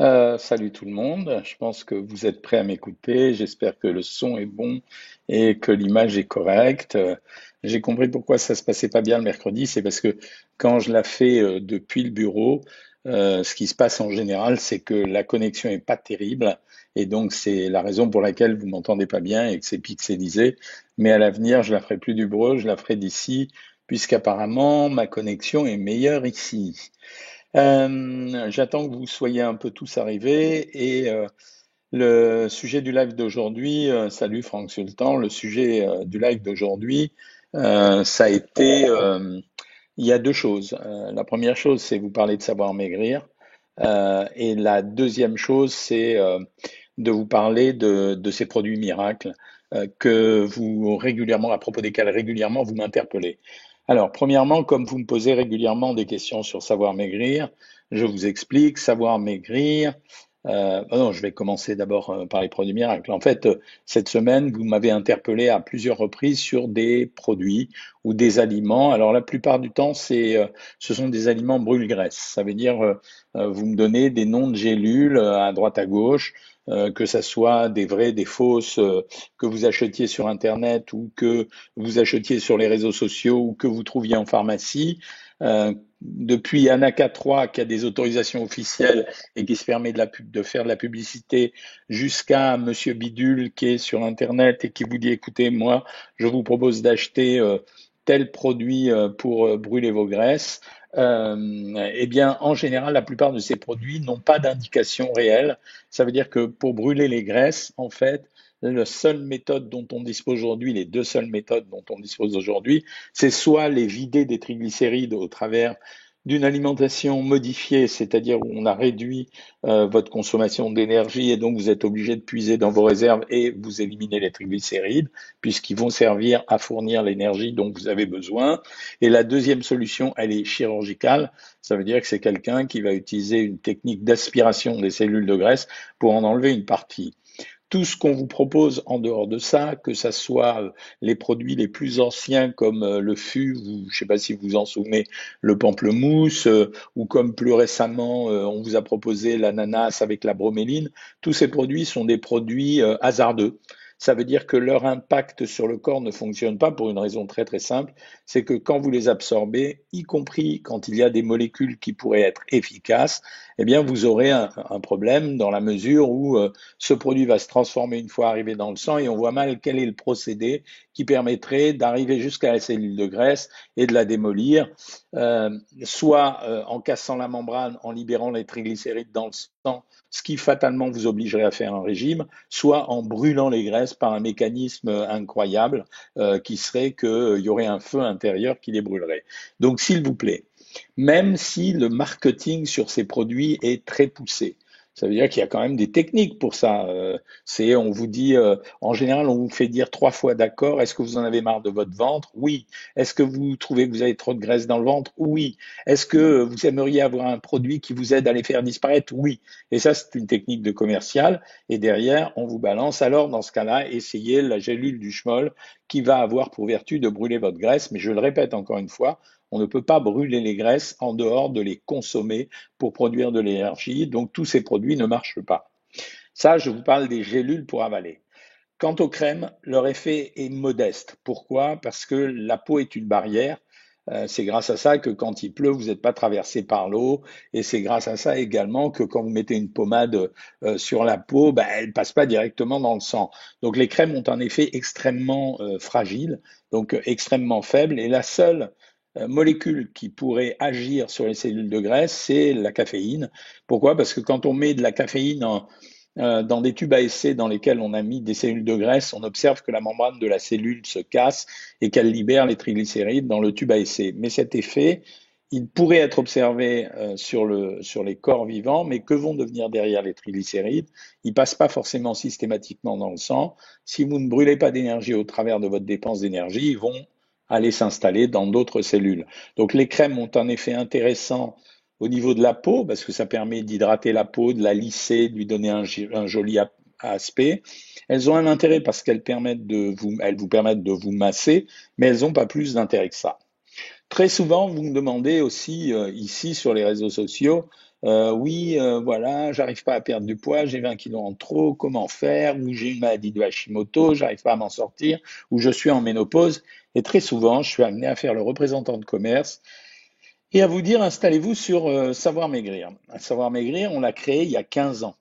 Euh, salut tout le monde, je pense que vous êtes prêts à m'écouter, j'espère que le son est bon et que l'image est correcte. J'ai compris pourquoi ça se passait pas bien le mercredi, c'est parce que quand je la fais euh, depuis le bureau, euh, ce qui se passe en général, c'est que la connexion est pas terrible et donc c'est la raison pour laquelle vous m'entendez pas bien et que c'est pixelisé. Mais à l'avenir, je la ferai plus du bureau, je la ferai d'ici, puisqu'apparemment ma connexion est meilleure ici. Euh, j'attends que vous soyez un peu tous arrivés et euh, le sujet du live d'aujourd'hui, euh, salut Franck Sultan, le sujet du live d'aujourd'hui, ça a été, il y a deux choses. La première chose, c'est vous parler de savoir maigrir et la deuxième chose, c'est de vous parler de, de ces produits miracles que vous régulièrement, à propos desquels régulièrement vous m'interpellez. Alors, premièrement, comme vous me posez régulièrement des questions sur savoir maigrir, je vous explique, savoir maigrir. Euh, oh je vais commencer d'abord euh, par les produits miracles. En fait, euh, cette semaine, vous m'avez interpellé à plusieurs reprises sur des produits ou des aliments. Alors, la plupart du temps, c'est, euh, ce sont des aliments brûle-graisse. Ça veut dire, euh, euh, vous me donnez des noms de gélules euh, à droite à gauche, euh, que ça soit des vraies, des fausses, euh, que vous achetiez sur Internet ou que vous achetiez sur les réseaux sociaux ou que vous trouviez en pharmacie. Depuis Anaka 3 qui a des autorisations officielles et qui se permet de, la pub, de faire de la publicité jusqu'à Monsieur Bidule qui est sur Internet et qui vous dit écoutez, moi, je vous propose d'acheter tel produit euh, pour euh, brûler vos graisses. Euh, eh bien, en général, la plupart de ces produits n'ont pas d'indication réelle. Ça veut dire que pour brûler les graisses, en fait, la seule méthode dont on dispose aujourd'hui, les deux seules méthodes dont on dispose aujourd'hui, c'est soit les vider des triglycérides au travers d'une alimentation modifiée, c'est-à-dire où on a réduit euh, votre consommation d'énergie et donc vous êtes obligé de puiser dans vos réserves et vous éliminez les triglycérides puisqu'ils vont servir à fournir l'énergie dont vous avez besoin. Et la deuxième solution, elle est chirurgicale. Ça veut dire que c'est quelqu'un qui va utiliser une technique d'aspiration des cellules de graisse pour en enlever une partie tout ce qu'on vous propose en dehors de ça, que ça soit euh, les produits les plus anciens comme euh, le fût, je ne sais pas si vous vous en souvenez, le pamplemousse, euh, ou comme plus récemment on vous a proposé l'ananas avec la broméline, tous ces produits sont des produits hasardeux ça veut dire que leur impact sur le corps ne fonctionne pas pour une raison très très simple, c'est que quand vous les absorbez, y compris quand il y a des molécules qui pourraient être efficaces, eh bien vous aurez un, problème dans la mesure où euh, ce produit va se transformer une fois arrivé dans le sang et on voit mal quel est le procédé qui permettrait d'arriver jusqu'à la cellule de graisse et de la démolir, euh, soit euh, en cassant la membrane, en libérant les triglycérides dans le sang, ce qui fatalement vous obligerait à faire un régime, soit en brûlant les graisses par un mécanisme incroyable euh, qui serait qu'il euh, y aurait un feu intérieur qui les brûlerait. Donc s'il vous plaît, même si le marketing sur ces produits est très poussé, ça veut dire qu'il y a quand même des techniques pour ça. Euh, c'est, on vous dit, euh, en général, on vous fait dire trois fois d'accord. Est-ce que vous en avez marre de votre ventre? Oui. Est-ce que vous trouvez que vous avez trop de graisse dans le ventre? Oui. Est-ce que vous aimeriez avoir un produit qui vous aide à les faire disparaître? Oui. Et ça, c'est une technique de commercial. Et derrière, on vous balance. Alors, dans ce cas-là, essayez la gélule du schmoll qui va avoir pour vertu de brûler votre graisse. Mais je le répète encore une fois, on ne peut pas brûler les graisses en dehors de les consommer pour produire de l'énergie. Donc tous ces produits ne marchent pas. Ça, je vous parle des gélules pour avaler. Quant aux crèmes, leur effet est modeste. Pourquoi? Parce que la peau est une barrière. Euh, c'est grâce à ça que quand il pleut, vous n'êtes pas traversé par l'eau. Et c'est grâce à ça également que quand vous mettez une pommade euh, sur la peau, ben, elle ne passe pas directement dans le sang. Donc les crèmes ont un effet extrêmement euh, fragile, donc extrêmement faible. Et la seule molécule qui pourrait agir sur les cellules de graisse, c'est la caféine. Pourquoi? Parce que quand on met de la caféine euh, dans des tubes à essai dans lesquels on a mis des cellules de graisse, on observe que la membrane de la cellule se casse et qu'elle libère les triglycérides dans le tube à essai. Mais cet effet, il pourrait être observé euh, sur, sur les corps vivants, mais que vont devenir derrière les triglycérides? Ils passent pas forcément systématiquement dans le sang. Si vous ne brûlez pas d'énergie au travers de votre dépense d'énergie, ils vont aller s'installer dans d'autres cellules. Donc les crèmes ont un effet intéressant au niveau de la peau parce que ça permet d'hydrater la peau, de la lisser, de lui donner un, joli aspect. Elles ont un intérêt parce qu'elles permettent de vous, elles permettent de vous masser, mais elles n'ont pas plus d'intérêt que ça. Très souvent, vous me demandez aussi euh, ici sur les réseaux sociaux, euh, oui, euh, voilà, j'arrive pas à perdre du poids, j'ai 20 kilos en trop, comment faire? Ou j'ai une maladie de Hashimoto, j'arrive pas à m'en sortir, ou je suis en ménopause. Et très souvent, je suis amené à faire le représentant de commerce et à vous dire installez-vous sur euh, Savoir Maigrir. Savoir Maigrir, on l'a créé il y a 15 ans.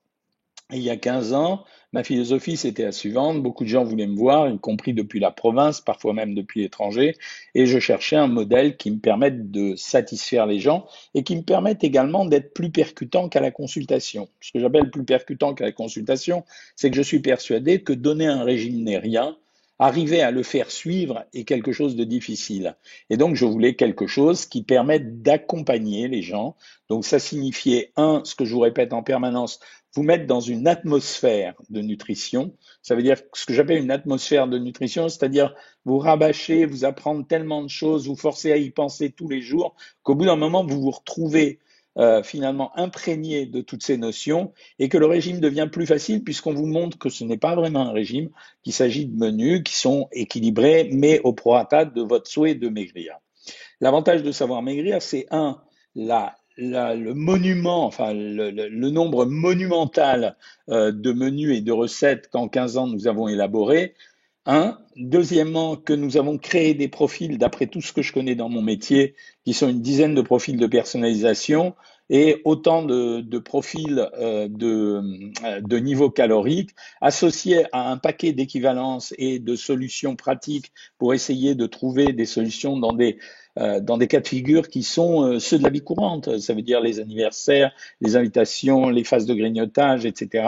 Et il y a 15 ans, ma philosophie, c'était la suivante. Beaucoup de gens voulaient me voir, y compris depuis la province, parfois même depuis l'étranger. Et je cherchais un modèle qui me permette de satisfaire les gens et qui me permette également d'être plus percutant qu'à la consultation. Ce que j'appelle plus percutant qu'à la consultation, c'est que je suis persuadé que donner un régime n'est rien, arriver à le faire suivre est quelque chose de difficile. Et donc, je voulais quelque chose qui permette d'accompagner les gens. Donc, ça signifiait, un, ce que je vous répète en permanence, vous mettre dans une atmosphère de nutrition. Ça veut dire ce que j'appelle une atmosphère de nutrition, c'est-à-dire vous rabâcher, vous apprendre tellement de choses, vous forcer à y penser tous les jours, qu'au bout d'un moment, vous vous retrouvez euh, finalement imprégné de toutes ces notions et que le régime devient plus facile puisqu'on vous montre que ce n'est pas vraiment un régime, qu'il s'agit de menus qui sont équilibrés mais au prorata de votre souhait de maigrir. L'avantage de savoir maigrir, c'est un, le monument, enfin le, nombre monumental euh, de menus et de recettes qu'en 15 ans nous avons élaborés. Un. Deuxièmement, que nous avons créé des profils, d'après tout ce que je connais dans mon métier, qui sont une dizaine de profils de personnalisation et autant de, profils euh, de, de niveau calorique associés à un paquet d'équivalences et de solutions pratiques pour essayer de trouver des solutions dans des euh, dans des cas de figure qui sont euh, ceux de la vie courante. Ça veut dire les anniversaires, les invitations, les phases de grignotage, etc.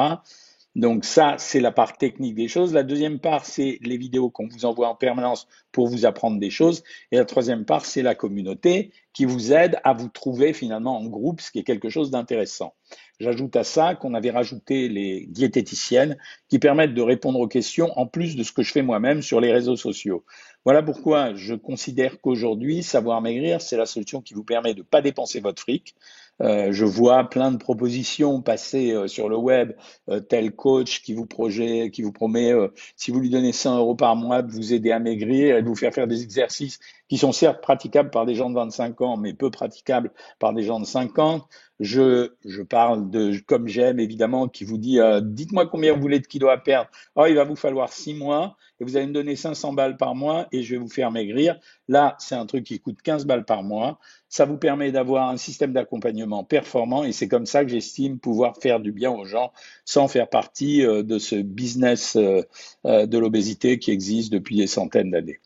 Donc ça, c'est la part technique des choses. La deuxième part, c'est les vidéos qu'on vous envoie en permanence pour vous apprendre des choses. Et la troisième part, c'est la communauté qui vous aide à vous trouver finalement en groupe, ce qui est quelque chose d'intéressant. J'ajoute à ça qu'on avait rajouté les diététiciennes qui permettent de répondre aux questions en plus de ce que je fais moi-même sur les réseaux sociaux. Voilà pourquoi je considère qu'aujourd'hui, savoir maigrir, c'est la solution qui vous permet de ne pas dépenser votre fric, euh, je vois plein de propositions passer euh, sur le web, euh, tel coach qui vous, projet, qui vous promet, si vous lui donnez 100 euros par mois, de vous aider à maigrir et de vous faire faire des exercices qui sont certes praticables par des gens de 25 ans, mais peu praticables par des gens de 50. Je, parle de, comme j'aime évidemment, qui vous dit, dites-moi combien vous voulez de kilos à perdre. Oh, il va vous falloir 6 mois et vous allez me donner 500 balles par mois et je vais vous faire maigrir. Là, c'est un truc qui coûte 15 balles par mois. Ça vous permet d'avoir un système d'accompagnement performant et c'est comme ça que j'estime pouvoir faire du bien aux gens sans faire partie euh, de ce business euh, euh, de l'obésité qui existe depuis des centaines d'années.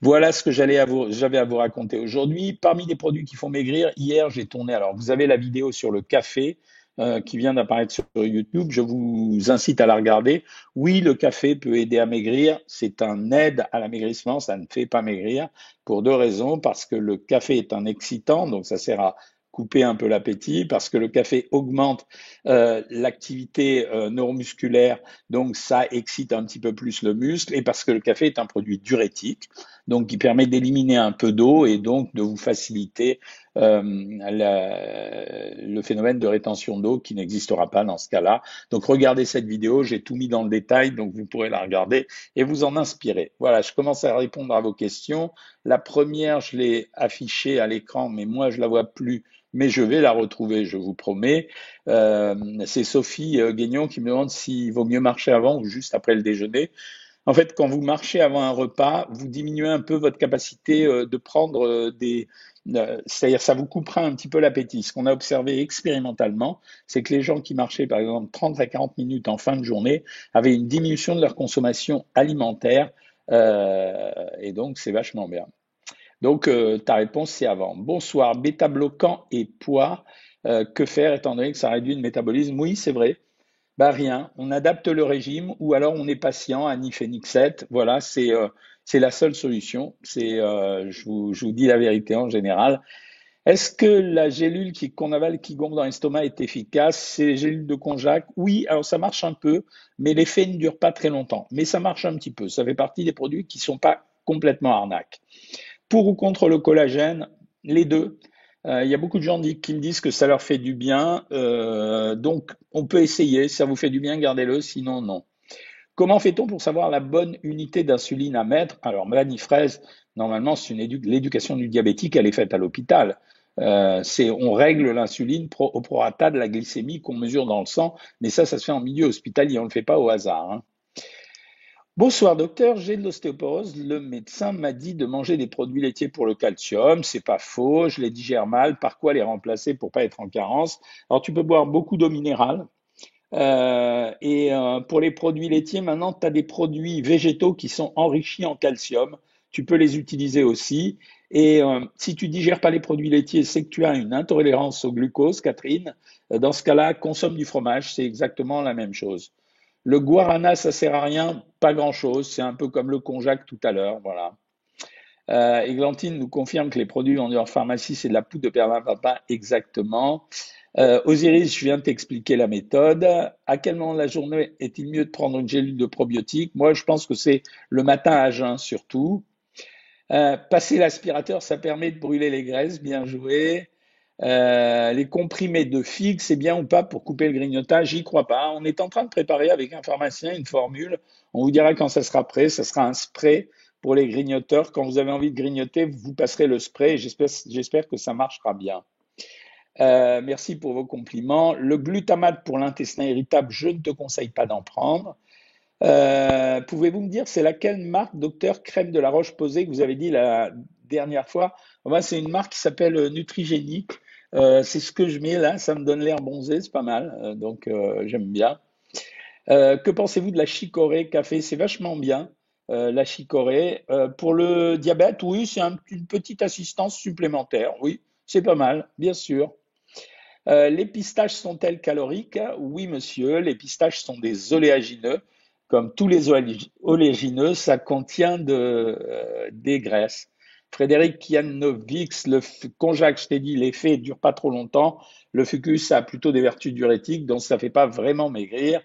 Voilà ce que j'avais à vous raconter aujourd'hui. Parmi les produits qui font maigrir, hier j'ai tourné, alors vous avez la vidéo sur le café, euh, qui vient d'apparaître sur YouTube. Je vous incite à la regarder. Oui, le café peut aider à maigrir. C'est un aide à l'amaigrissement. Ça ne fait pas maigrir pour deux raisons. Parce que le café est un excitant, donc ça sert à couper un peu l'appétit parce que le café augmente euh, l'activité euh, neuromusculaire, donc ça excite un petit peu plus le muscle, et parce que le café est un produit diurétique, donc qui permet d'éliminer un peu d'eau et donc de vous faciliter euh, le phénomène de rétention d'eau qui n'existera pas dans ce cas-là. Donc regardez cette vidéo, j'ai tout mis dans le détail, donc vous pourrez la regarder et vous en inspirer. Voilà, je commence à répondre à vos questions. La première, je l'ai affichée à l'écran, mais moi je la vois plus mais je vais la retrouver, je vous promets. Euh, c'est Sophie euh, Guignon qui me demande s'il vaut mieux marcher avant ou juste après le déjeuner. En fait, quand vous marchez avant un repas, vous diminuez un peu votre capacité euh, de prendre des... C'est-à-dire, ça vous coupera un petit peu l'appétit. Ce qu'on a observé expérimentalement, c'est que les gens qui marchaient, par exemple, 30 à 40 minutes en fin de journée, avaient une diminution de leur consommation alimentaire. et donc, c'est vachement bien. Donc, euh, ta réponse, c'est avant. Bonsoir, bêta-bloquant et poids. Euh, que faire étant donné que ça réduit le métabolisme? Oui, c'est vrai. Bah rien, on adapte le régime ou alors on est patient à Nifenixet. Voilà, c'est euh, c'est la seule solution. C'est, je vous, je, vous, dis la vérité en général. Est-ce que la gélule qu'on avale, qui gonfle dans l'estomac est efficace? C'est les gélules de Conjac Oui, alors ça marche un peu, mais l'effet ne dure pas très longtemps. Mais ça marche un petit peu. Ça fait partie des produits qui ne sont pas complètement arnaques. Pour ou contre le collagène? Les deux. Euh, il y a beaucoup de gens qui me disent que ça leur fait du bien. Euh, donc, on peut essayer. Si ça vous fait du bien, gardez-le. Sinon, non. Comment fait-on pour savoir la bonne unité d'insuline à mettre? Alors, Mélanie Fraise, normalement, c'est l'éducation du diabétique. Elle est faite à l'hôpital. Euh, on règle l'insuline au prorata de la glycémie qu'on mesure dans le sang, mais ça, ça se fait en milieu hospitalier, on ne le fait pas au hasard. Hein. Bonsoir docteur, j'ai de l'ostéoporose. Le médecin m'a dit de manger des produits laitiers pour le calcium. C'est pas faux, je les digère mal. Par quoi les remplacer pour pas être en carence? Alors tu peux boire beaucoup d'eau minérale. Euh, et euh, pour les produits laitiers, maintenant, tu as des produits végétaux qui sont enrichis en calcium. Tu peux les utiliser aussi. Et euh, si tu digères pas les produits laitiers, c'est que tu as une intolérance au glucose, Catherine. Dans ce cas-là, consomme du fromage, c'est exactement la même chose. Le guarana, ça sert à rien, pas grand-chose. C'est un peu comme le konjac tout à l'heure, voilà. Euh, nous confirme que les produits vendus en pharmacie, c'est de la poudre de perlimpinpin, exactement. Euh, Osiris, je viens de t'expliquer la méthode. À quel moment de la journée est-il mieux de prendre une gélule de probiotiques Moi, je pense que c'est le matin à jeun surtout. Euh, passer l'aspirateur, ça permet de brûler les graisses, bien joué. Euh, les comprimés de figues, c'est bien ou pas pour couper le grignotage? J'y crois pas. On est en train de préparer avec un pharmacien une formule. On vous dira quand ça sera prêt. Ça sera un spray pour les grignoteurs. Quand vous avez envie de grignoter, vous passerez le spray. J'espère que ça marchera bien. Euh, merci pour vos compliments. Le glutamate pour l'intestin irritable, je ne te conseille pas d'en prendre. Euh, pouvez-vous me dire c'est laquelle marque, docteur, crème de la roche posée que vous avez dit la dernière fois? C'est une marque qui s'appelle Nutrigénique. Euh, c'est ce que je mets là, ça me donne l'air bronzé, c'est pas mal, euh, donc euh, j'aime bien. que pensez-vous de la chicorée café? C'est vachement bien, la chicorée. pour le diabète, oui, c'est une petite assistance supplémentaire, oui, c'est pas mal, bien sûr. les pistaches sont-elles caloriques? Oui, monsieur, les pistaches sont des oléagineux. Comme tous les oléagineux, ça contient de, des graisses. Frédéric Kianovics, le conjac, je t'ai dit, l'effet ne dure pas trop longtemps. Le fucus a plutôt des vertus diurétiques, donc ça ne fait pas vraiment maigrir.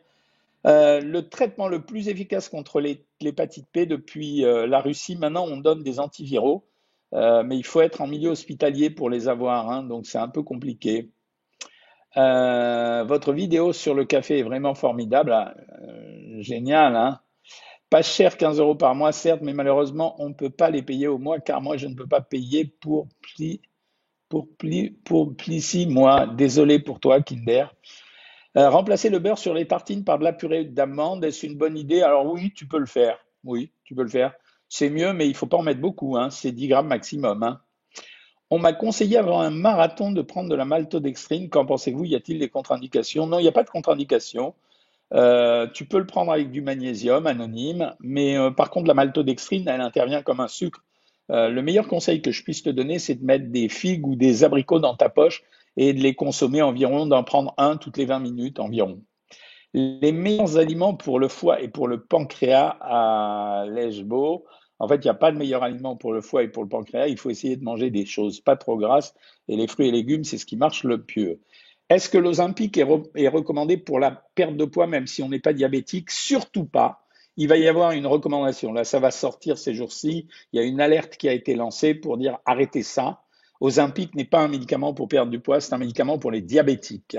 Euh, le traitement le plus efficace contre l'hépatite P depuis euh, la Russie, maintenant on donne des antiviraux, euh, mais il faut être en milieu hospitalier pour les avoir, hein, donc c'est un peu compliqué. votre vidéo sur le café est vraiment formidable, hein. génial. Hein pas cher, 15 euros par mois, certes, mais malheureusement, on ne peut pas les payer au mois car moi, je ne peux pas payer pour pli, pour pour pli mois. Désolé pour toi, Kinder. Euh, remplacer le beurre sur les tartines par de la purée d'amande, est-ce une bonne idée? Alors oui, tu peux le faire. Oui, tu peux le faire. C'est mieux, mais il ne faut pas en mettre beaucoup. Hein. C'est 10 grammes maximum. Hein. On m'a conseillé avant un marathon de prendre de la maltodextrine. Qu'en pensez-vous? Y a-t-il des contre-indications? Non, il n'y a pas de contre-indications. Euh, tu peux le prendre avec du magnésium anonyme, mais euh, par contre, la maltodextrine, elle intervient comme un sucre. Euh, le meilleur conseil que je puisse te donner, c'est de mettre des figues ou des abricots dans ta poche et de les consommer environ, d'en prendre un toutes les 20 minutes environ. Les meilleurs aliments pour le foie et pour le pancréas à Lèchebeau, en fait, il n'y a pas de meilleur aliment pour le foie et pour le pancréas. Il faut essayer de manger des choses pas trop grasses et les fruits et légumes, c'est ce qui marche le mieux. Est-ce que l'Ozempic est, recommandé pour la perte de poids même si on n'est pas diabétique? Surtout pas. Il va y avoir une recommandation. Là, ça va sortir ces jours-ci. Il y a une alerte qui a été lancée pour dire arrêtez ça. Ozempic n'est pas un médicament pour perdre du poids, c'est un médicament pour les diabétiques.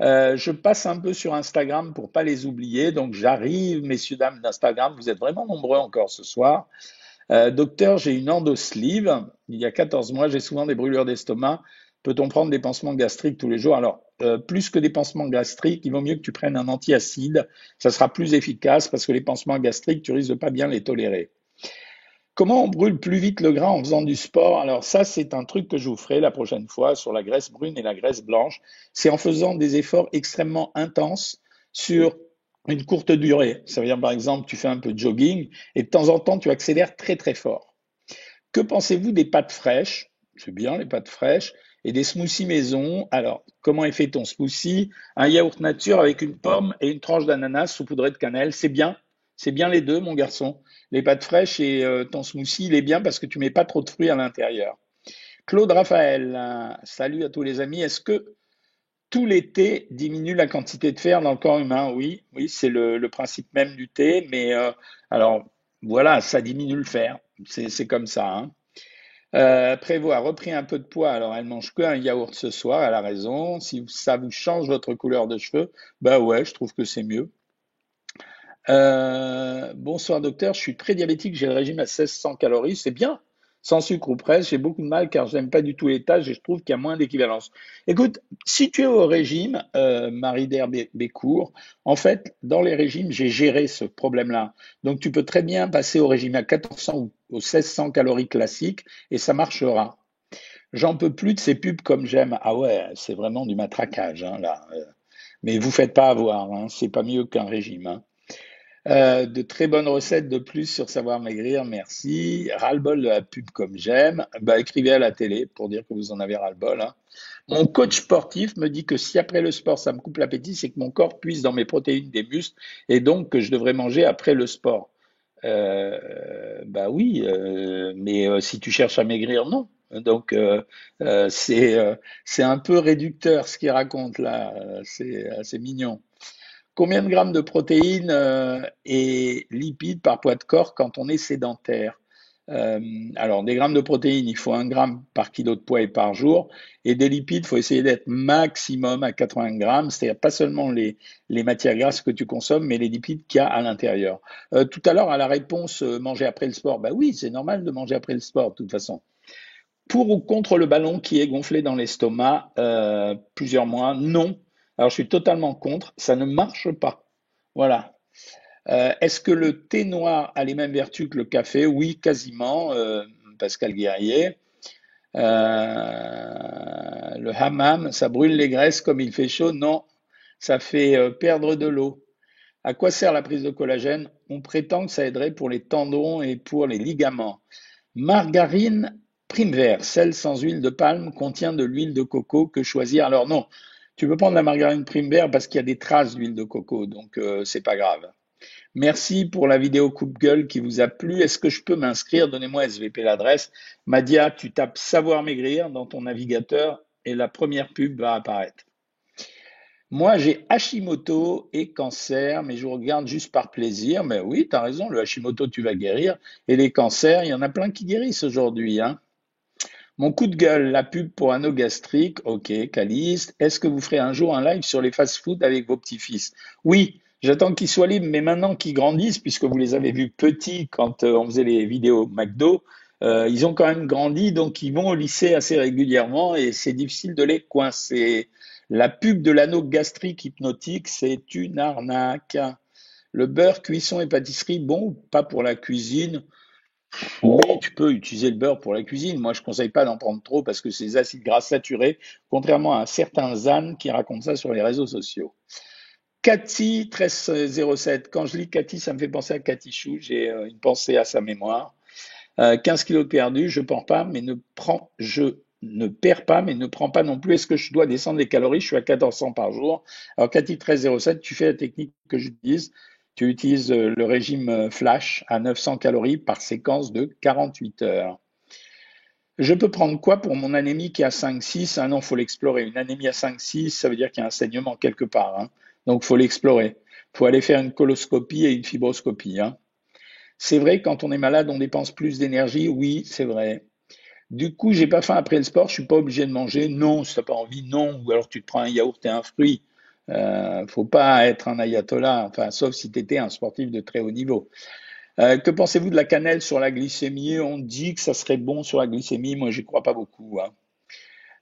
Euh, je passe un peu sur Instagram pour pas les oublier. Donc j'arrive, messieurs dames d'Instagram, vous êtes vraiment nombreux encore ce soir. Euh, docteur, j'ai une endoslive. Il y a 14 mois, j'ai souvent des brûlures d'estomac. Peut-on prendre des pansements gastriques tous les jours? Alors, euh, plus que des pansements gastriques, il vaut mieux que tu prennes un antiacide. Ça sera plus efficace parce que les pansements gastriques, tu risques de pas bien les tolérer. Comment on brûle plus vite le gras en faisant du sport? Alors ça, c'est un truc que je vous ferai la prochaine fois sur la graisse brune et la graisse blanche. C'est en faisant des efforts extrêmement intenses sur une courte durée. Ça veut dire, par exemple, tu fais un peu de jogging et de temps en temps, tu accélères très très fort. Que pensez-vous des pâtes fraîches? C'est bien les pâtes fraîches et des smoothies maison. Alors, comment est fait ton smoothie? Un yaourt nature avec une pomme et une tranche d'ananas saupoudrée de cannelle. C'est bien. C'est bien les deux, mon garçon. Les pâtes fraîches et euh, ton smoothie, il est bien parce que tu mets pas trop de fruits à l'intérieur. Claude Raphaël, euh, salut à tous les amis. Est-ce que tout l'été diminue la quantité de fer dans le corps humain? Oui, oui, c'est le, principe même du thé. Mais euh, alors, voilà, ça diminue le fer. C'est comme ça. Hein. Euh, a repris un peu de poids, alors elle mange que un yaourt ce soir, elle a raison. Si ça vous change votre couleur de cheveux, bah ouais, je trouve que c'est mieux. Euh, bonsoir docteur, je suis très diabétique, j'ai le régime à 1600 calories, c'est bien, sans sucre ou presque. J'ai beaucoup de mal car j'aime pas du tout tâches et je trouve qu'il y a moins d'équivalence. Écoute, si tu es au régime, euh, Marie Bécourt, en fait, dans les régimes, j'ai géré ce problème-là. Donc, tu peux très bien passer au régime à 1400 ou aux 1600 calories classiques et ça marchera. J'en peux plus de ces pubs comme j'aime. Ah ouais, c'est vraiment du matraquage, hein, là. Euh, mais vous faites pas avoir, hein, c'est pas mieux qu'un régime. Hein. Euh, de très bonnes recettes de plus sur Savoir Maigrir, merci. Ras-le-bol de la pub comme j'aime. Bah, écrivez à la télé pour dire que vous en avez ras-le-bol. Hein. Mon coach sportif me dit que si après le sport ça me coupe l'appétit, c'est que mon corps puise dans mes protéines des muscles et donc que je devrais manger après le sport. Euh, bah oui, euh, mais euh, si tu cherches à maigrir, non. Donc c'est c'est un peu réducteur ce qu'il raconte là. C'est mignon. Combien de grammes de protéines euh, et lipides par poids de corps quand on est sédentaire? Euh, alors, des grammes de protéines, il faut un gramme par kilo de poids et par jour. Et des lipides, il faut essayer d'être maximum à 80 grammes, c'est-à-dire pas seulement les, les, matières grasses que tu consommes, mais les lipides qu'il y a à l'intérieur. Euh, tout à l'heure, à la réponse manger après le sport, bah oui, c'est normal de manger après le sport, de toute façon. Pour ou contre le ballon qui est gonflé dans l'estomac plusieurs mois, non. Alors, je suis totalement contre. Ça ne marche pas. Voilà. Euh, est-ce que le thé noir a les mêmes vertus que le café? Oui, quasiment. Euh, Pascal Guerrier. Euh, le hammam, ça brûle les graisses comme il fait chaud? Non, ça fait perdre de l'eau. À quoi sert la prise de collagène? On prétend que ça aiderait pour les tendons et pour les ligaments. Margarine prime vert, celle sans huile de palme, contient de l'huile de coco. Que choisir Alors non, tu peux prendre la margarine primaire parce qu'il y a des traces d'huile de coco, donc euh, c'est pas grave. Merci pour la vidéo coupe-gueule qui vous a plu. Est-ce que je peux m'inscrire? Donnez-moi SVP l'adresse. Madia, tu tapes Savoir Maigrir dans ton navigateur et la première pub va apparaître. Moi, j'ai Hashimoto et cancer, mais je regarde juste par plaisir. Mais oui, tu as raison, le Hashimoto, tu vas guérir. Et les cancers, il y en a plein qui guérissent aujourd'hui. Hein. Mon coup de gueule, la pub pour anneau gastrique, ok, Caliste. Est-ce que vous ferez un jour un live sur les fast-food avec vos petits-fils? Oui, j'attends qu'ils soient libres, mais maintenant qu'ils grandissent, puisque vous les avez vus petits quand euh, on faisait les vidéos McDo, euh, ils ont quand même grandi, donc ils vont au lycée assez régulièrement et c'est difficile de les coincer. La pub de l'anneau gastrique hypnotique, c'est une arnaque. Le beurre, cuisson et pâtisserie, bon, pas pour la cuisine? Oui, tu peux utiliser le beurre pour la cuisine. Moi, je ne conseille pas d'en prendre trop parce que c'est des acides gras saturés, contrairement à certains ânes qui racontent ça sur les réseaux sociaux. Cathy 1307. Quand je lis Cathy, ça me fait penser à Cathy Chou. J'ai euh, une pensée à sa mémoire. 15 euh, kilos perdus, je prends pas, mais ne prends, je ne perds pas, mais ne prends pas non plus. Est-ce que je dois descendre les calories? Je suis à 1400 par jour. Alors, Cathy 1307, tu fais la technique que j'utilise tu utilises euh, le régime euh, flash à 900 calories par séquence de 48 heures. Je peux prendre quoi pour mon anémie qui est à 5-6 Ah non, il faut l'explorer. Une anémie à 5-6, ça veut dire qu'il y a un saignement quelque part. Hein. Donc, il faut l'explorer. Il faut aller faire une coloscopie et une fibroscopie. Hein. C'est vrai, quand on est malade, on dépense plus d'énergie. Oui, c'est vrai. Du coup, j'ai pas faim après le sport, je suis pas obligé de manger. Non, si tu n'as pas envie, non. Ou alors tu te prends un yaourt et un fruit. Euh, faut pas être un ayatollah, enfin, sauf si tu étais un sportif de très haut niveau. Euh, que pensez-vous de la cannelle sur la glycémie? On dit que ça serait bon sur la glycémie, moi j'y crois pas beaucoup. Hein.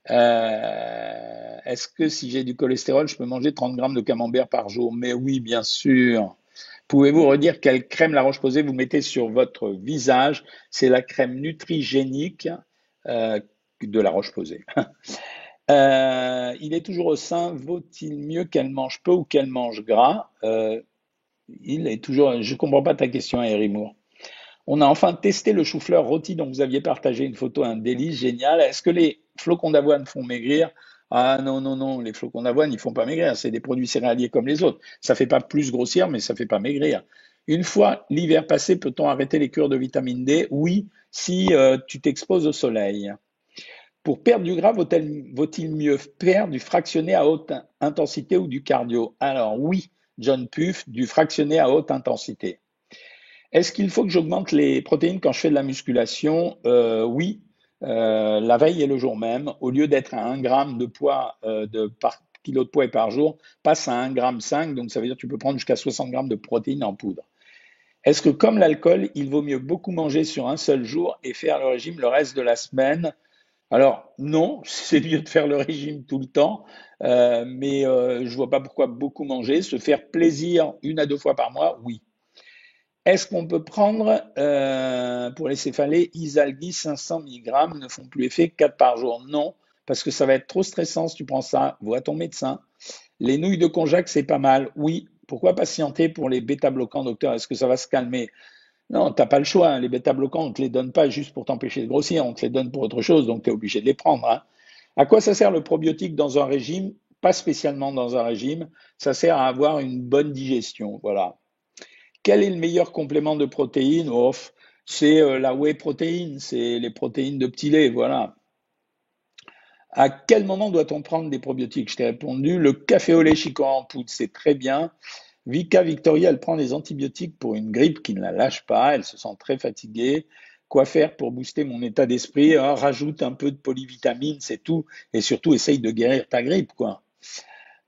Euh, Est-ce que si j'ai du cholestérol, je peux manger 30 grammes de camembert par jour? Mais oui, bien sûr. Pouvez-vous redire quelle crème La Roche-Posay vous mettez sur votre visage? C'est la crème nutrigénique de La Roche-Posay. Euh, il est toujours au sein. Vaut-il mieux qu'elle mange peu ou qu'elle mange gras? Euh, Il est toujours. Je ne comprends pas ta question, Harry. On a enfin testé le chou-fleur rôti dont vous aviez partagé une photo, un délice génial. Est-ce que les flocons d'avoine font maigrir? Ah non, non, non, les flocons d'avoine, ils font pas maigrir. C'est des produits céréaliers comme les autres. Ça fait pas plus grossir, mais ça fait pas maigrir. Une fois l'hiver passé, peut-on arrêter les cures de vitamine D? Oui, si euh, tu t'exposes au soleil. Pour perdre du gras, vaut-il mieux perdre du fractionné à haute intensité ou du cardio? Alors oui, John Puff, du fractionné à haute intensité. Est-ce qu'il faut que j'augmente les protéines quand je fais de la musculation? Euh, Oui, euh, la veille et le jour même. Au lieu d'être à 1 gramme de poids euh, de, par kilo de poids par jour, passe à 1 gramme 5, donc ça veut dire que tu peux prendre jusqu'à 60 grammes de protéines en poudre. Est-ce que comme l'alcool, il vaut mieux beaucoup manger sur un seul jour et faire le régime le reste de la semaine? Alors non, c'est mieux de faire le régime tout le temps, euh, mais euh, je vois pas pourquoi beaucoup manger. Se faire plaisir une à deux fois par mois, oui. Est-ce qu'on peut prendre euh, pour les céphalées Isalgi 500 mg ne font plus effet 4 par jour? Non, parce que ça va être trop stressant si tu prends ça. Vois ton médecin. Les nouilles de konjac, c'est pas mal. Oui. Pourquoi patienter pour les bêta-bloquants, docteur? Est-ce que ça va se calmer? Non, tu n'as pas le choix. Hein. Les bêta-bloquants, on ne te les donne pas juste pour t'empêcher de grossir. On te les donne pour autre chose, donc tu es obligé de les prendre. Hein. À quoi ça sert le probiotique dans un régime? Pas spécialement dans un régime. Ça sert à avoir une bonne digestion. Voilà. Quel est le meilleur complément de protéines? C'est euh, la whey protéine, c'est les protéines de petit lait, voilà. À quel moment doit-on prendre des probiotiques? Je t'ai répondu, le café au lait chicorée en poudre, c'est très bien. Vika Victoria, elle prend des antibiotiques pour une grippe qui ne la lâche pas, elle se sent très fatiguée. Quoi faire pour booster mon état d'esprit ah, Rajoute un peu de polyvitamine, c'est tout. Et surtout, essaye de guérir ta grippe, quoi.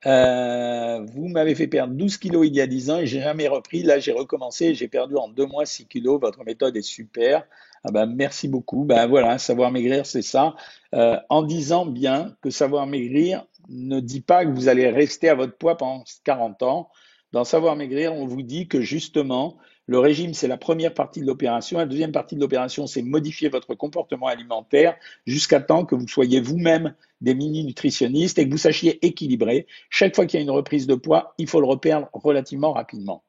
Euh, vous m'avez fait perdre 12 kilos il y a 10 ans et j'ai jamais repris. Là, j'ai recommencé j'ai perdu en deux mois 6 kilos. Votre méthode est super. Ah ben, merci beaucoup. Ben voilà, savoir maigrir, c'est ça. Euh, en disant bien que savoir maigrir ne dit pas que vous allez rester à votre poids pendant 40 ans. Dans savoir maigrir, on vous dit que justement, le régime, c'est la première partie de l'opération. La deuxième partie de l'opération, c'est modifier votre comportement alimentaire jusqu'à temps que vous soyez vous-même des mini-nutritionnistes et que vous sachiez équilibrer. Chaque fois qu'il y a une reprise de poids, il faut le reperdre relativement rapidement.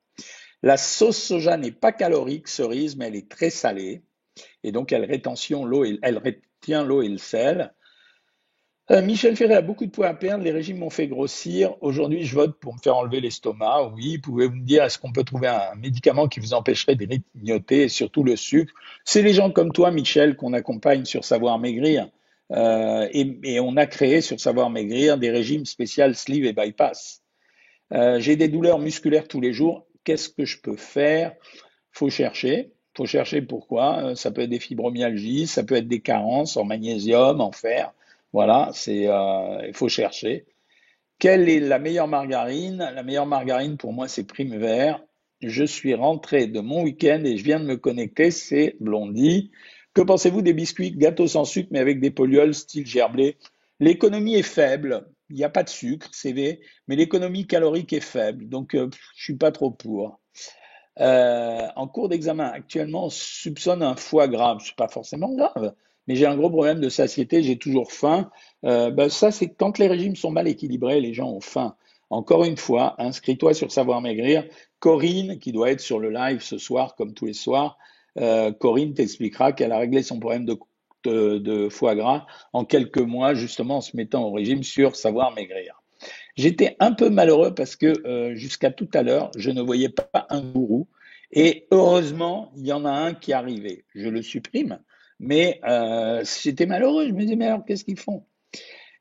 La sauce soja n'est pas calorique, cerise, mais elle est très salée. Et donc, elle, l'eau elle retient l'eau et le sel. Euh, Michel Ferré a beaucoup de poids à perdre, les régimes m'ont fait grossir. Aujourd'hui, je vote pour me faire enlever l'estomac. Oui, pouvez-vous me dire, est-ce qu'on peut trouver un médicament qui vous empêcherait de grignoter et surtout le sucre? C'est les gens comme toi, Michel, qu'on accompagne sur Savoir Maigrir. Euh, et, on a créé sur Savoir Maigrir des régimes spéciaux sleeve et bypass. Euh, j'ai des douleurs musculaires tous les jours. Qu'est-ce que je peux faire? Faut chercher. Faut chercher pourquoi? Ça peut être des fibromyalgies, ça peut être des carences en magnésium, en fer. Voilà, c'est euh, il faut chercher. Quelle est la meilleure margarine? La meilleure margarine pour moi, c'est Prime Vert. Je suis rentré de mon week-end et je viens de me connecter, c'est Blondie. Que pensez-vous des biscuits gâteaux sans sucre mais avec des polluoles style gerblé? L'économie est faible, il n'y a pas de sucre, c'est vrai, mais l'économie calorique est faible, donc euh, je suis pas trop pour. Euh, en cours d'examen, actuellement, on soupçonne un foie gras. C'est pas forcément grave mais j'ai un gros problème de satiété, j'ai toujours faim. Ben ça, c'est quand les régimes sont mal équilibrés, les gens ont faim. Encore une fois, inscris-toi sur Savoir Maigrir. Corinne, qui doit être sur le live ce soir, comme tous les soirs, euh, Corinne t'expliquera qu'elle a réglé son problème de, de, foie gras en quelques mois, justement en se mettant au régime sur Savoir Maigrir. J'étais un peu malheureux parce que euh, jusqu'à tout à l'heure, je ne voyais pas un gourou. Et heureusement, il y en a un qui est arrivé. Je le supprime mais euh, j'étais malheureux. Je me disais, mais alors, qu'est-ce qu'ils font?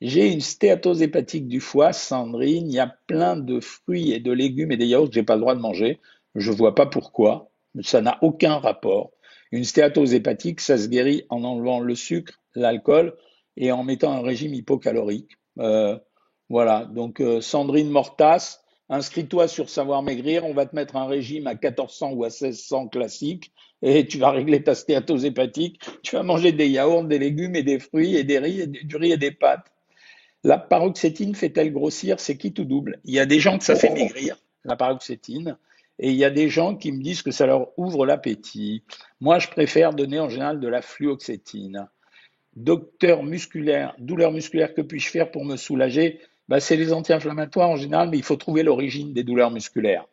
J'ai une stéatose hépatique du foie, Sandrine. Il y a plein de fruits et de légumes et des yaourts que j'ai pas le droit de manger. Je vois pas pourquoi. Ça n'a aucun rapport. Une stéatose hépatique, ça se guérit en enlevant le sucre, l'alcool et en mettant un régime hypocalorique. Euh, voilà. Donc, euh, Sandrine Mortas, inscris-toi sur Savoir Maigrir. On va te mettre un régime à 1400 ou à 1600 classique et tu vas régler ta stéatose hépatique. Tu vas manger des yaourts, des légumes et des fruits et des riz et du riz et des pâtes. La paroxétine fait-elle grossir? C'est qui tout double? Il y a des gens que ça fait maigrir, la paroxétine, et il y a des gens qui me disent que ça leur ouvre l'appétit. Moi, je préfère donner en général de la fluoxétine. Docteur musculaire, douleur musculaire, que puis-je faire pour me soulager? Bah, C'est les anti-inflammatoires en général, mais il faut trouver l'origine des douleurs musculaires.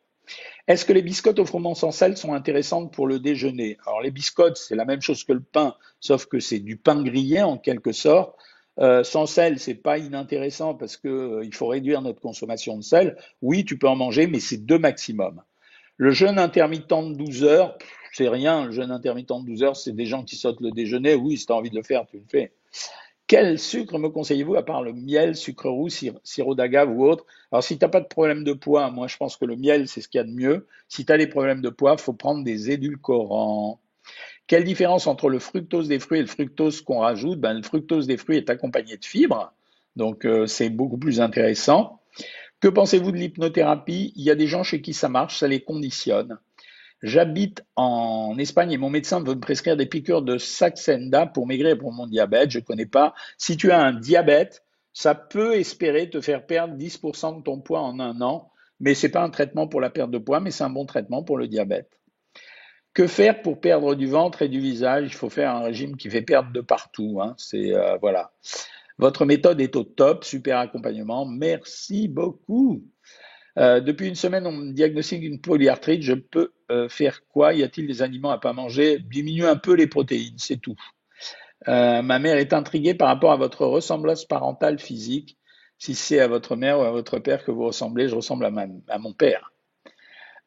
Est-ce que les biscottes au froment sans sel sont intéressantes pour le déjeuner? Alors les biscottes, c'est la même chose que le pain, sauf que c'est du pain grillé en quelque sorte. Euh, sans sel, c'est pas inintéressant parce que euh, il faut réduire notre consommation de sel. Oui, tu peux en manger, mais c'est deux maximum. Le jeûne intermittent de 12 heures, c'est rien. Le jeûne intermittent de 12 heures, c'est des gens qui sautent le déjeuner. Oui, si tu as envie de le faire, tu le fais. Quel sucre me conseillez-vous à part le miel, sucre roux, sirop d'agave ou autre? Alors si tu n'as pas de problème de poids, moi je pense que le miel c'est ce qu'il y a de mieux. Si tu as des problèmes de poids, faut prendre des édulcorants. Quelle différence entre le fructose des fruits et le fructose qu'on rajoute? Ben, Le fructose des fruits est accompagné de fibres, donc euh, c'est beaucoup plus intéressant. Que pensez-vous de l'hypnothérapie? Il y a des gens chez qui ça marche, ça les conditionne. J'habite en Espagne et mon médecin veut me prescrire des piqûres de Saxenda pour maigrir pour mon diabète. Je ne connais pas. Si tu as un diabète, ça peut espérer te faire perdre 10% de ton poids en un an, mais ce n'est pas un traitement pour la perte de poids, mais c'est un bon traitement pour le diabète. Que faire pour perdre du ventre et du visage? Il faut faire un régime qui fait perdre de partout. Hein. C'est euh, voilà. Votre méthode est au top, super accompagnement. Merci beaucoup. Euh, depuis une semaine, on me diagnostique une polyarthrite. Je peux euh, faire quoi? Y a-t-il des aliments à pas manger? Diminuer un peu les protéines, c'est tout. ma mère est intriguée par rapport à votre ressemblance parentale physique. Si c'est à votre mère ou à votre père que vous ressemblez, je ressemble à, mon père.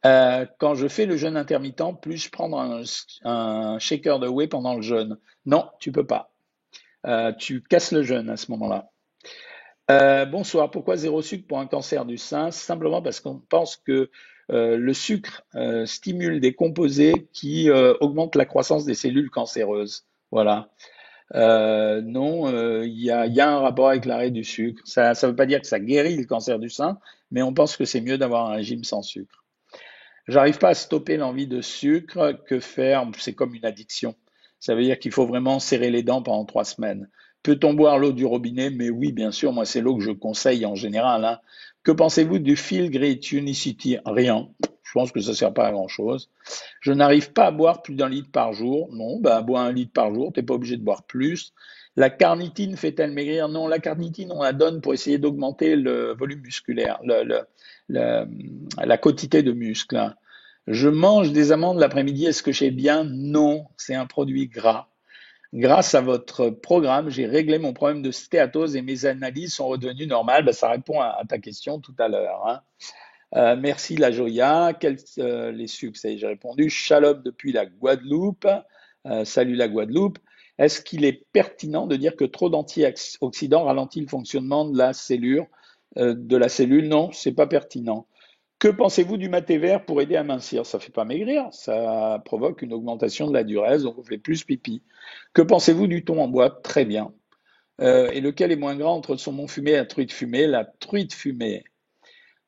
Euh, quand je fais le jeûne intermittent, puis-je prendre un, shaker de whey pendant le jeûne Non, tu peux pas. Euh, tu casses le jeûne à ce moment-là. Euh, bonsoir, pourquoi zéro sucre pour un cancer du sein? Simplement parce qu'on pense que le sucre stimule des composés qui augmentent la croissance des cellules cancéreuses. Voilà. non, il y a, y, a, un rapport avec l'arrêt du sucre. Ça ne veut pas dire que ça guérit le cancer du sein, mais on pense que c'est mieux d'avoir un régime sans sucre. J'arrive pas à stopper l'envie de sucre. Que faire? C'est comme une addiction. Ça veut dire qu'il faut vraiment serrer les dents pendant trois semaines. Peut-on boire l'eau du robinet? Mais oui, bien sûr, moi c'est l'eau que je conseille en général. Hein. Que pensez-vous du fil Great Unicity Rien. Je pense que ça ne sert pas à grand-chose. Je n'arrive pas à boire plus d'un litre par jour. Non, bah, bois un litre par jour, tu n'es pas obligé de boire plus. La carnitine fait-elle maigrir? Non, la carnitine, on la donne pour essayer d'augmenter le volume musculaire, la quantité de muscles. Hein. Je mange des amandes l'après-midi, est-ce que j'ai bien? Non, c'est un produit gras. Grâce à votre programme, j'ai réglé mon problème de stéatose et mes analyses sont redevenues normales. Ben, ça répond à, ta question tout à l'heure. Hein. Euh, merci la Joya. Quels euh, les succès J'ai répondu. Shalom depuis la Guadeloupe. Euh, salut la Guadeloupe. Est-ce qu'il est pertinent de dire que trop d'antioxydants ralentit le fonctionnement de la cellule De la cellule, non, c'est pas pertinent. Que pensez-vous du maté vert pour aider à mincir? Ça fait pas maigrir, ça provoque une augmentation de la durée, donc on fait plus pipi. Que pensez-vous du thon en bois? Très bien. Euh, et lequel est moins gras entre le saumon fumé et la truite fumée? La truite fumée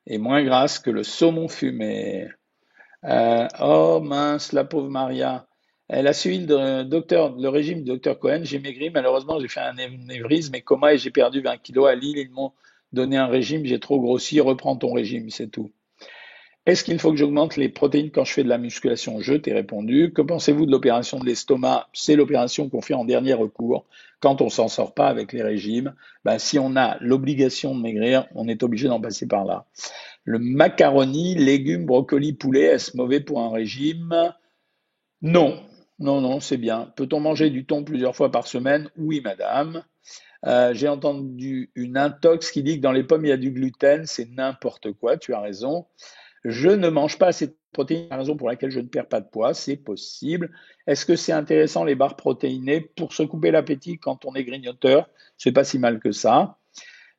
est moins grasse que le saumon fumé. Euh, oh mince, la pauvre Maria. Elle a suivi le, docteur, le régime du docteur Cohen. J'ai maigri, malheureusement, j'ai fait un névrisme et coma et j'ai perdu 20 kilos à Lille. Ils m'ont donné un régime, j'ai trop grossi. Reprends ton régime, c'est tout. Est-ce qu'il faut que j'augmente les protéines quand je fais de la musculation? Je t'ai répondu. Que pensez-vous de l'opération de l'estomac? C'est l'opération qu'on fait en dernier recours quand on s'en sort pas avec les régimes. Ben, si on a l'obligation de maigrir, on est obligé d'en passer par là. Le macaroni, légumes, brocolis, poulet, est-ce mauvais pour un régime? Non, non, non, c'est bien. Peut-on manger du thon plusieurs fois par semaine? Oui, madame. Euh, j'ai entendu une intox qui dit que dans les pommes il y a du gluten, c'est n'importe quoi, tu as raison. Je ne mange pas assez de protéines, la raison pour laquelle je ne perds pas de poids, c'est possible. Est-ce que c'est intéressant les barres protéinées? Pour se couper l'appétit quand on est grignoteur C'est pas si mal que ça.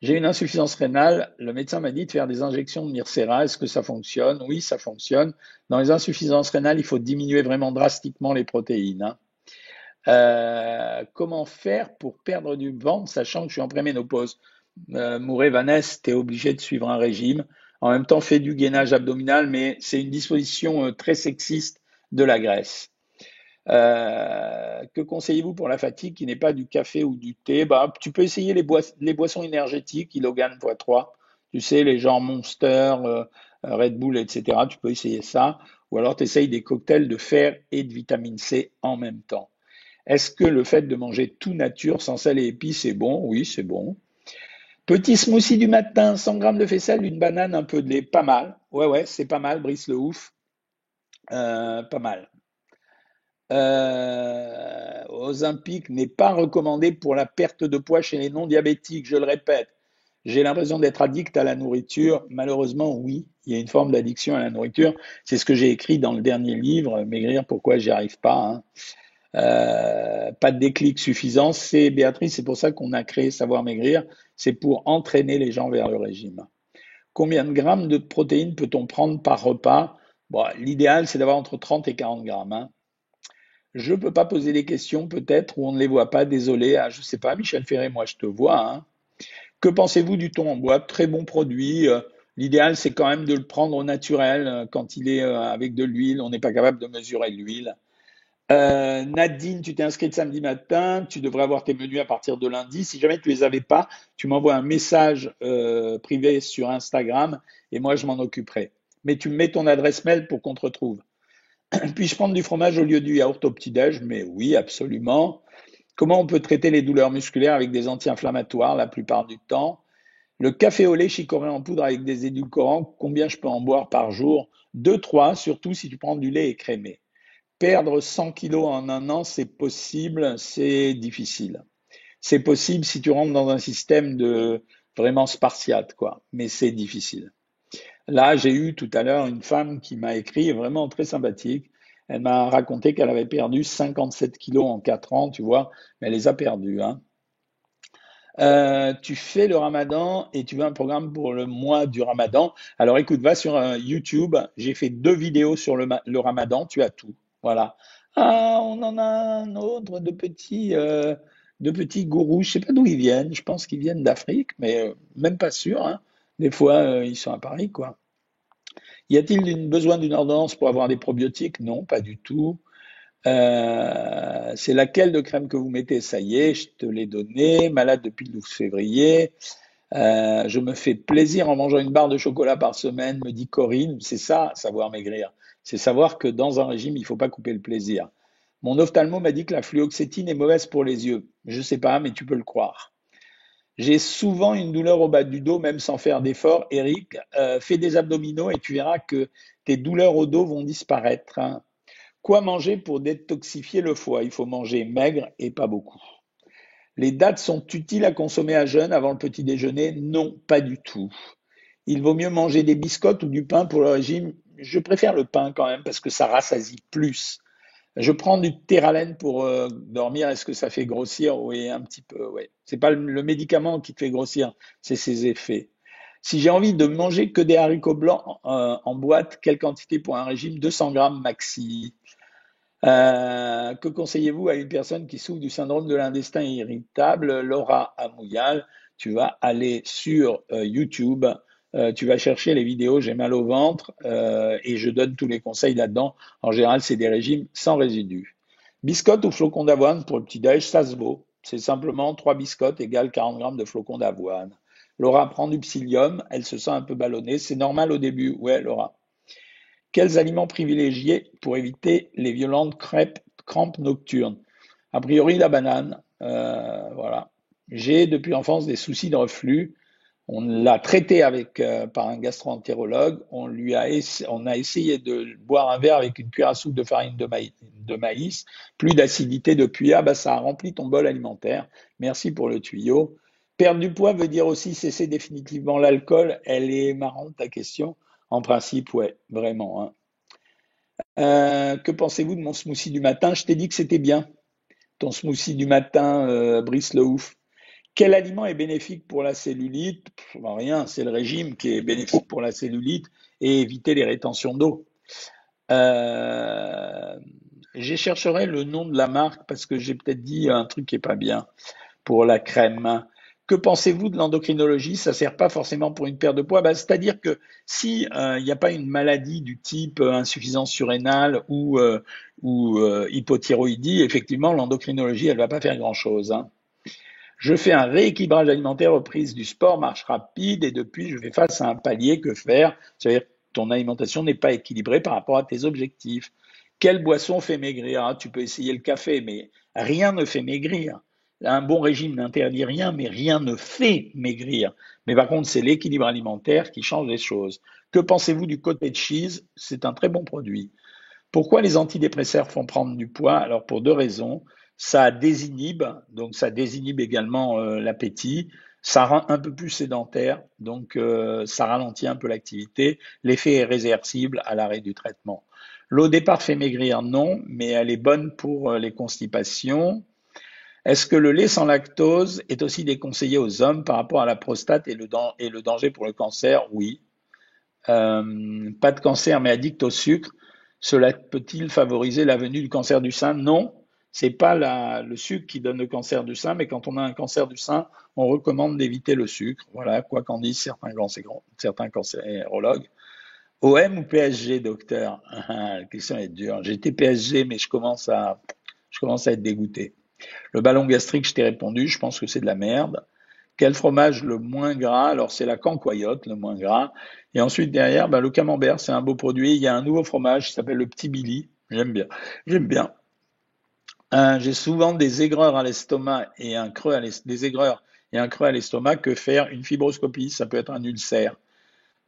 J'ai une insuffisance rénale. Le médecin m'a dit de faire des injections de Mircera. Est-ce que ça fonctionne? Oui, ça fonctionne. Dans les insuffisances rénales, il faut diminuer vraiment drastiquement les protéines. Hein. Euh, comment faire pour perdre du ventre, sachant que je suis en préménopause? Euh, Mouret, Vanessa, tu es obligé de suivre un régime. En même temps, fait du gainage abdominal, mais c'est une disposition euh, très sexiste de la graisse. Euh, que conseillez-vous pour la fatigue qui n'est pas du café ou du thé? Bah, Tu peux essayer les, boissons énergétiques, Ilogan x3. Tu sais, les genres Monster, euh, Red Bull, etc. Tu peux essayer ça. Ou alors tu essayes des cocktails de fer et de vitamine C en même temps. Est-ce que le fait de manger tout nature sans sel et épices est bon? Oui, c'est bon. Petit smoothie du matin, 100 grammes de faisselle, une banane, un peu de lait, pas mal. Ouais, ouais, c'est pas mal, Brice le ouf. Euh, pas mal. Euh, n'est pas recommandé pour la perte de poids chez les non-diabétiques, je le répète. J'ai l'impression d'être addict à la nourriture. Malheureusement, oui, il y a une forme d'addiction à la nourriture. C'est ce que j'ai écrit dans le dernier livre, Maigrir, pourquoi j'y arrive pas. Hein. Euh, pas de déclic suffisant. C'est Béatrice, c'est pour ça qu'on a créé Savoir Maigrir, c'est pour entraîner les gens vers le régime. Combien de grammes de protéines peut-on prendre par repas? L'idéal, c'est d'avoir entre 30 et 40 grammes. Hein. Je ne peux pas poser des questions, peut-être, où on ne les voit pas. Désolé, ah, je ne sais pas, Michel Ferré, moi je te vois. Hein. Que pensez-vous du thon en bois? Très bon produit. Euh, L'idéal, c'est quand même de le prendre au naturel euh, quand il est avec de l'huile. On n'est pas capable de mesurer l'huile. Euh, Nadine, tu t'es inscrite samedi matin, tu devrais avoir tes menus à partir de lundi. Si jamais tu les avais pas, tu m'envoies un message privé sur Instagram et moi je m'en occuperai. Mais tu me mets ton adresse mail pour qu'on te retrouve. Puis-je prendre du fromage au lieu du yaourt au petit-déj? Mais oui, absolument. Comment on peut traiter les douleurs musculaires avec des anti-inflammatoires la plupart du temps? Le café au lait chicoré en poudre avec des édulcorants, combien je peux en boire par jour? Deux, trois, surtout si tu prends du lait écrémé. Perdre 100 kilos en un an, c'est possible, c'est difficile. C'est possible si tu rentres dans un système de vraiment spartiate, quoi. Mais c'est difficile. Là, j'ai eu tout à l'heure une femme qui m'a écrit, vraiment très sympathique. Elle m'a raconté qu'elle avait perdu 57 kilos en 4 ans, tu vois, mais elle les a perdus. Hein. Euh, tu fais le ramadan et tu veux un programme pour le mois du ramadan. Alors écoute, va sur euh, YouTube. J'ai fait deux vidéos sur le, ramadan. Tu as tout. Voilà. Ah, on en a un autre de petits, euh, de petits gourous. Je sais pas d'où ils viennent. Je pense qu'ils viennent d'Afrique, mais même pas sûr. Hein. Des fois, ils sont à Paris, quoi. Y a-t-il besoin d'une ordonnance pour avoir des probiotiques? Non, pas du tout. Euh, c'est laquelle de crème que vous mettez? Ça y est, je te l'ai donné. Malade depuis le 12 février. Euh, je me fais plaisir en mangeant une barre de chocolat par semaine, me dit Corinne. C'est ça, savoir maigrir. C'est savoir que dans un régime, il ne faut pas couper le plaisir. Mon ophtalmo m'a dit que la fluoxétine est mauvaise pour les yeux. Je ne sais pas, mais tu peux le croire. J'ai souvent une douleur au bas du dos, même sans faire d'effort. Eric, euh, fais des abdominaux et tu verras que tes douleurs au dos vont disparaître. Hein. Quoi manger pour détoxifier le foie? Il faut manger maigre et pas beaucoup. Les dates sont utiles à consommer à jeûne avant le petit déjeuner? Non, pas du tout. Il vaut mieux manger des biscottes ou du pain pour le régime. Je préfère le pain quand même parce que ça rassasie plus. Je prends du Terralène pour euh, dormir. Est-ce que ça fait grossir? Oui, un petit peu. Oui. C'est pas le, médicament qui te fait grossir, c'est ses effets. Si j'ai envie de manger que des haricots blancs euh, en boîte, quelle quantité pour un régime? 200 grammes maxi. Euh, que conseillez-vous à une personne qui souffre du syndrome de l'intestin irritable? Laura Amouyal, tu vas aller sur YouTube euh, tu vas chercher les vidéos, j'ai mal au ventre, euh, et je donne tous les conseils là-dedans. En général, c'est des régimes sans résidus. Biscotte ou flocons d'avoine pour le petit-déj, ça se vaut. C'est simplement 3 biscottes égale 40 grammes de flocons d'avoine. Laura prend du psyllium, elle se sent un peu ballonnée. C'est normal au début, ouais, Laura. Quels aliments privilégiés pour éviter les violentes crêpes, crampes nocturnes? A priori, la banane. Euh, voilà. J'ai depuis l'enfance des soucis de reflux. On l'a traité avec, euh, par un gastro-entérologue. On, lui a, on a essayé de boire un verre avec une cuillère à soupe de farine de, maïs. Plus d'acidité depuis. Ah, bah, ça a rempli ton bol alimentaire. Merci pour le tuyau. Perdre du poids veut dire aussi cesser définitivement l'alcool. Elle est marrante, ta question. En principe, ouais, vraiment. Hein. Euh, que pensez-vous de mon smoothie du matin? Je t'ai dit que c'était bien. Ton smoothie du matin, euh, Brice Le Ouf. Quel aliment est bénéfique pour la cellulite? Ben, Rien, c'est le régime qui est bénéfique pour la cellulite et éviter les rétentions d'eau. Euh, je chercherai le nom de la marque parce que j'ai peut-être dit un truc qui est pas bien pour la crème. Que pensez-vous de l'endocrinologie? Ça sert pas forcément pour une perte de poids. Ben, c'est-à-dire que si euh, il n'y a pas une maladie du type euh, insuffisance surrénale ou, hypothyroïdie, effectivement, l'endocrinologie, elle va pas faire grand-chose. Hein. Je fais un rééquilibrage alimentaire reprise du sport, marche rapide, et depuis, je fais face à un palier. Que faire C'est-à-dire ton alimentation n'est pas équilibrée par rapport à tes objectifs. Quelle boisson fait maigrir? Ah, Tu peux essayer le café, mais rien ne fait maigrir. Un bon régime n'interdit rien, mais rien ne fait maigrir. Mais par contre, c'est l'équilibre alimentaire qui change les choses. Que pensez-vous du cottage cheese? C'est un très bon produit. Pourquoi les antidépresseurs font prendre du poids? Alors pour deux raisons ça désinhibe, donc ça désinhibe également euh, l'appétit, ça rend un peu plus sédentaire, donc euh, ça ralentit un peu l'activité. L'effet est réversible à l'arrêt du traitement. L'eau départ fait maigrir, non, mais elle est bonne pour euh, les constipations. Est-ce que le lait sans lactose est aussi déconseillé aux hommes par rapport à la prostate et le, et le danger pour le cancer? Oui. pas de cancer, mais addict au sucre. Cela peut-il favoriser la venue du cancer du sein? Non, C'est pas la, le sucre qui donne le cancer du sein, mais quand on a un cancer du sein, on recommande d'éviter le sucre. Voilà, quoi qu'en disent certains, certains cancérologues. OM ou PSG, docteur? Ah, La question est dure. J'étais PSG, mais je commence à, je commence à être dégoûté. Le ballon gastrique, je t'ai répondu, je pense que c'est de la merde. Quel fromage le moins gras? Alors c'est la cancoyote, le moins gras. Et ensuite derrière, ben, le camembert, c'est un beau produit. Il y a un nouveau fromage qui s'appelle le petit Billy. J'aime bien. J'aime bien. J'ai souvent des aigreurs à l'estomac et un creux à des aigreurs et un creux à l'estomac que faire? Une fibroscopie. Ça peut être un ulcère.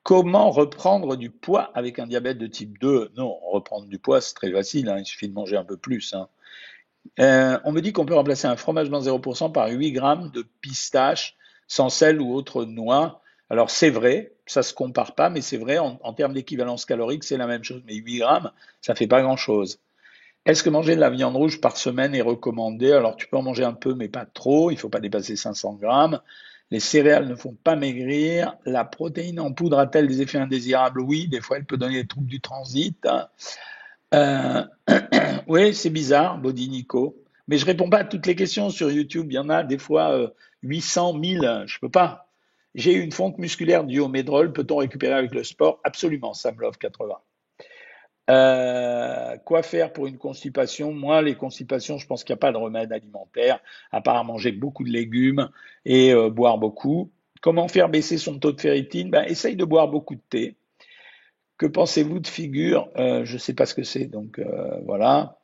Comment reprendre du poids avec un diabète de type 2 Non, reprendre du poids, c'est très facile. Hein. il suffit de manger un peu plus. Hein. Euh, on me dit qu'on peut remplacer un fromage blanc 0% par 8 grammes de pistache sans sel ou autre noix. Alors c'est vrai, ça se compare pas, mais c'est vrai, en, termes d'équivalence calorique, c'est la même chose. Mais 8 grammes, ça fait pas grand-chose. Est-ce que manger de la viande rouge par semaine est recommandé? Alors tu peux en manger un peu, mais pas trop. Il ne faut pas dépasser 500 grammes. Les céréales ne font pas maigrir. La protéine en poudre a-t-elle des effets indésirables? Oui, des fois elle peut donner des troubles du transit. Euh, oui, c'est bizarre, Body Nico. Mais je réponds pas à toutes les questions sur YouTube. Il y en a des fois 800, 1000. Je peux pas. J'ai une fonte musculaire du médrol. Peut-on récupérer avec le sport? Absolument, Samlove 80. Euh, quoi faire pour une constipation? Moi, les constipations, je pense qu'il n'y a pas de remède alimentaire, à part manger beaucoup de légumes et euh, boire beaucoup. Comment faire baisser son taux de ferritine? Ben, Essaye de boire beaucoup de thé. Que pensez-vous de figure? Euh, Je ne sais pas ce que c'est, donc voilà.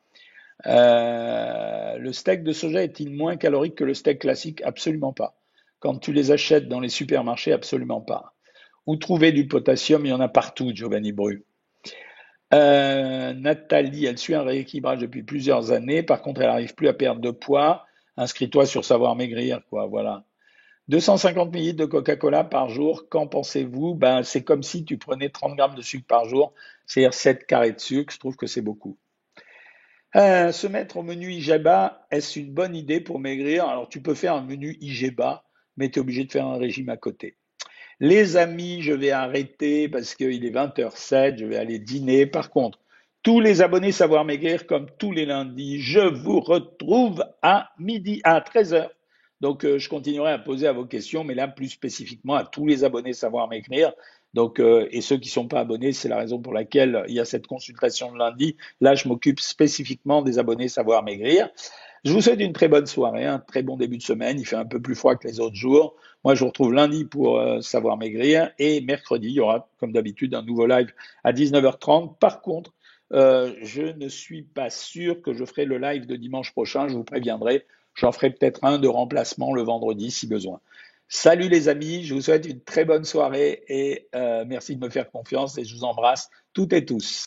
le steak de soja est-il moins calorique que le steak classique? Absolument pas. Quand tu les achètes dans les supermarchés, absolument pas. Où trouver du potassium? Il y en a partout, Giovanni Bru. Euh, Nathalie, elle suit un rééquilibrage depuis plusieurs années. Par contre, elle n'arrive plus à perdre de poids. Inscris-toi sur Savoir Maigrir, quoi. Voilà. 250 ml de Coca-Cola par jour, qu'en pensez-vous? Ben, C'est comme si tu prenais 30 grammes de sucre par jour, c'est-à-dire 7 carrés de sucre. Je trouve que c'est beaucoup. Euh, se mettre au menu IGEBA, est-ce une bonne idée pour maigrir? Alors, tu peux faire un menu IGEBA, mais tu es obligé de faire un régime à côté. Les amis, je vais arrêter parce qu'il est 20h07, je vais aller dîner. Par contre, tous les abonnés Savoir Maigrir, comme tous les lundis, je vous retrouve à midi, à 13h. Donc, euh, je continuerai à poser à vos questions, mais là, plus spécifiquement à tous les abonnés Savoir Maigrir. Donc, euh, et ceux qui ne sont pas abonnés, c'est la raison pour laquelle il y a cette consultation de lundi. Là, je m'occupe spécifiquement des abonnés Savoir Maigrir. Je vous souhaite une très bonne soirée, un très bon début de semaine. Il fait un peu plus froid que les autres jours. Moi, je vous retrouve lundi pour euh, savoir maigrir et mercredi, il y aura, comme d'habitude, un nouveau live à 19h30. Par contre, euh, je ne suis pas sûr que je ferai le live de dimanche prochain. Je vous préviendrai. J'en ferai peut-être un de remplacement le vendredi si besoin. Salut les amis, je vous souhaite une très bonne soirée et euh, merci de me faire confiance et je vous embrasse toutes et tous.